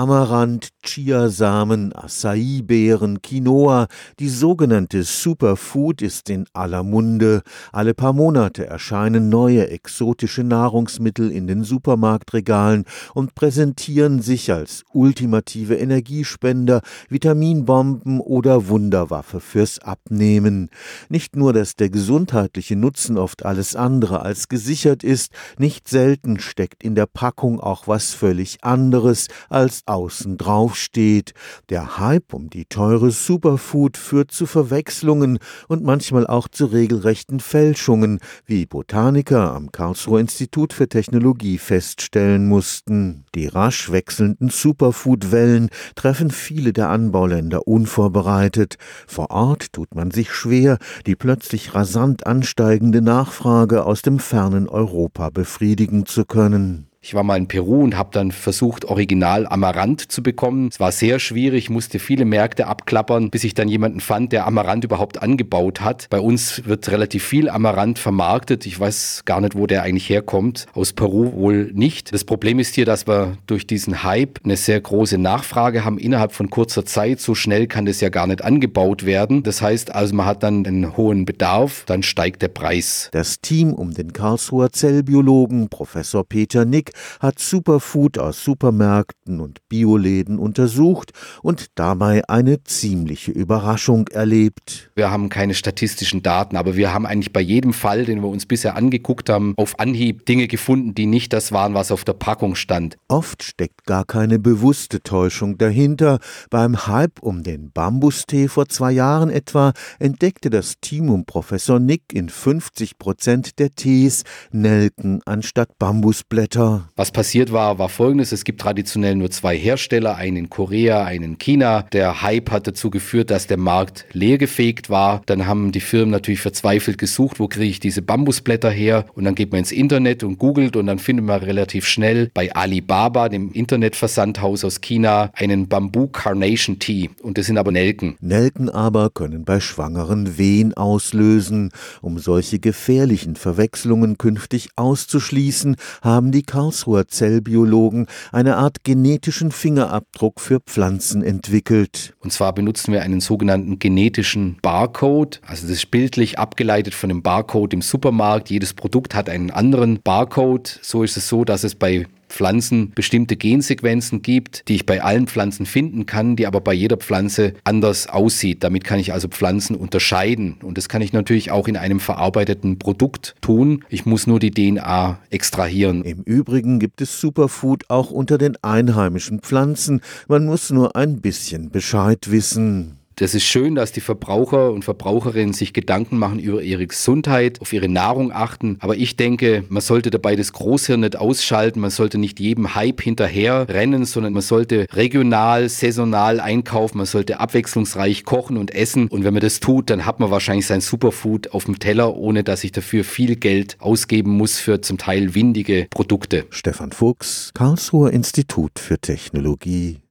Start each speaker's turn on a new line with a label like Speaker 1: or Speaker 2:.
Speaker 1: Amaranth, Chiasamen, Acai-Beeren, Quinoa, die sogenannte Superfood ist in aller Munde. Alle paar Monate erscheinen neue exotische Nahrungsmittel in den Supermarktregalen und präsentieren sich als ultimative Energiespender, Vitaminbomben oder Wunderwaffe fürs Abnehmen. Nicht nur, dass der gesundheitliche Nutzen oft alles andere als gesichert ist, nicht selten steckt in der Packung auch was völlig anderes als außen drauf steht. Der Hype um die teure Superfood führt zu Verwechslungen und manchmal auch zu regelrechten Fälschungen, wie Botaniker am Karlsruher Institut für Technologie feststellen mussten. Die rasch wechselnden Superfood-Wellen treffen viele der Anbauländer unvorbereitet. Vor Ort tut man sich schwer, die plötzlich rasant ansteigende Nachfrage aus dem fernen Europa befriedigen zu können.
Speaker 2: Ich war mal in Peru und habe dann versucht, original Amaranth zu bekommen. Es war sehr schwierig, musste viele Märkte abklappern, bis ich dann jemanden fand, der Amaranth überhaupt angebaut hat. Bei uns wird relativ viel Amaranth vermarktet. Ich weiß gar nicht, wo der eigentlich herkommt. Aus Peru wohl nicht. Das Problem ist hier, dass wir durch diesen Hype eine sehr große Nachfrage haben innerhalb von kurzer Zeit. So schnell kann das ja gar nicht angebaut werden. Das heißt also, man hat dann einen hohen Bedarf, dann steigt der Preis.
Speaker 1: Das Team um den Karlsruher Zellbiologen Professor Peter Nick hat Superfood aus Supermärkten und Bioläden untersucht und dabei eine ziemliche Überraschung erlebt.
Speaker 2: Wir haben keine statistischen Daten, aber wir haben eigentlich bei jedem Fall, den wir uns bisher angeguckt haben, auf Anhieb Dinge gefunden, die nicht das waren, was auf der Packung stand.
Speaker 1: Oft steckt gar keine bewusste Täuschung dahinter. Beim Hype um den Bambustee vor zwei Jahren etwa entdeckte das Team um Professor Nick in 50 Prozent der Tees Nelken anstatt Bambusblätter.
Speaker 2: Was passiert war, war folgendes. Es gibt traditionell nur zwei Hersteller, einen in Korea, einen in China. Der Hype hat dazu geführt, dass der Markt leergefegt war. Dann haben die Firmen natürlich verzweifelt gesucht, wo kriege ich diese Bambusblätter her? Und dann geht man ins Internet und googelt und dann findet man relativ schnell bei Alibaba, dem Internetversandhaus aus China, einen Bambu Carnation Tea. Und das sind aber Nelken.
Speaker 1: Nelken aber können bei Schwangeren Wehen auslösen. Um solche gefährlichen Verwechslungen künftig auszuschließen, haben die Karlsruhe Karlsruher Zellbiologen eine Art genetischen Fingerabdruck für Pflanzen entwickelt.
Speaker 2: Und zwar benutzen wir einen sogenannten genetischen Barcode. Also das ist bildlich abgeleitet von dem Barcode im Supermarkt. Jedes Produkt hat einen anderen Barcode. So ist es so, dass es bei Pflanzen bestimmte Gensequenzen gibt, die ich bei allen Pflanzen finden kann, die aber bei jeder Pflanze anders aussieht. Damit kann ich also Pflanzen unterscheiden. Und das kann ich natürlich auch in einem verarbeiteten Produkt tun. Ich muss nur die DNA extrahieren.
Speaker 1: Im Übrigen gibt es Superfood auch unter den einheimischen Pflanzen. Man muss nur ein bisschen Bescheid wissen.
Speaker 2: Das ist schön, dass die Verbraucher und Verbraucherinnen sich Gedanken machen über ihre Gesundheit, auf ihre Nahrung achten. Aber ich denke, man sollte dabei das Großhirn nicht ausschalten. Man sollte nicht jedem Hype hinterher rennen, sondern man sollte regional, saisonal einkaufen. Man sollte abwechslungsreich kochen und essen. Und wenn man das tut, dann hat man wahrscheinlich sein Superfood auf dem Teller, ohne dass ich dafür viel Geld ausgeben muss für zum Teil windige Produkte.
Speaker 1: Stefan Fuchs, Karlsruher Institut für Technologie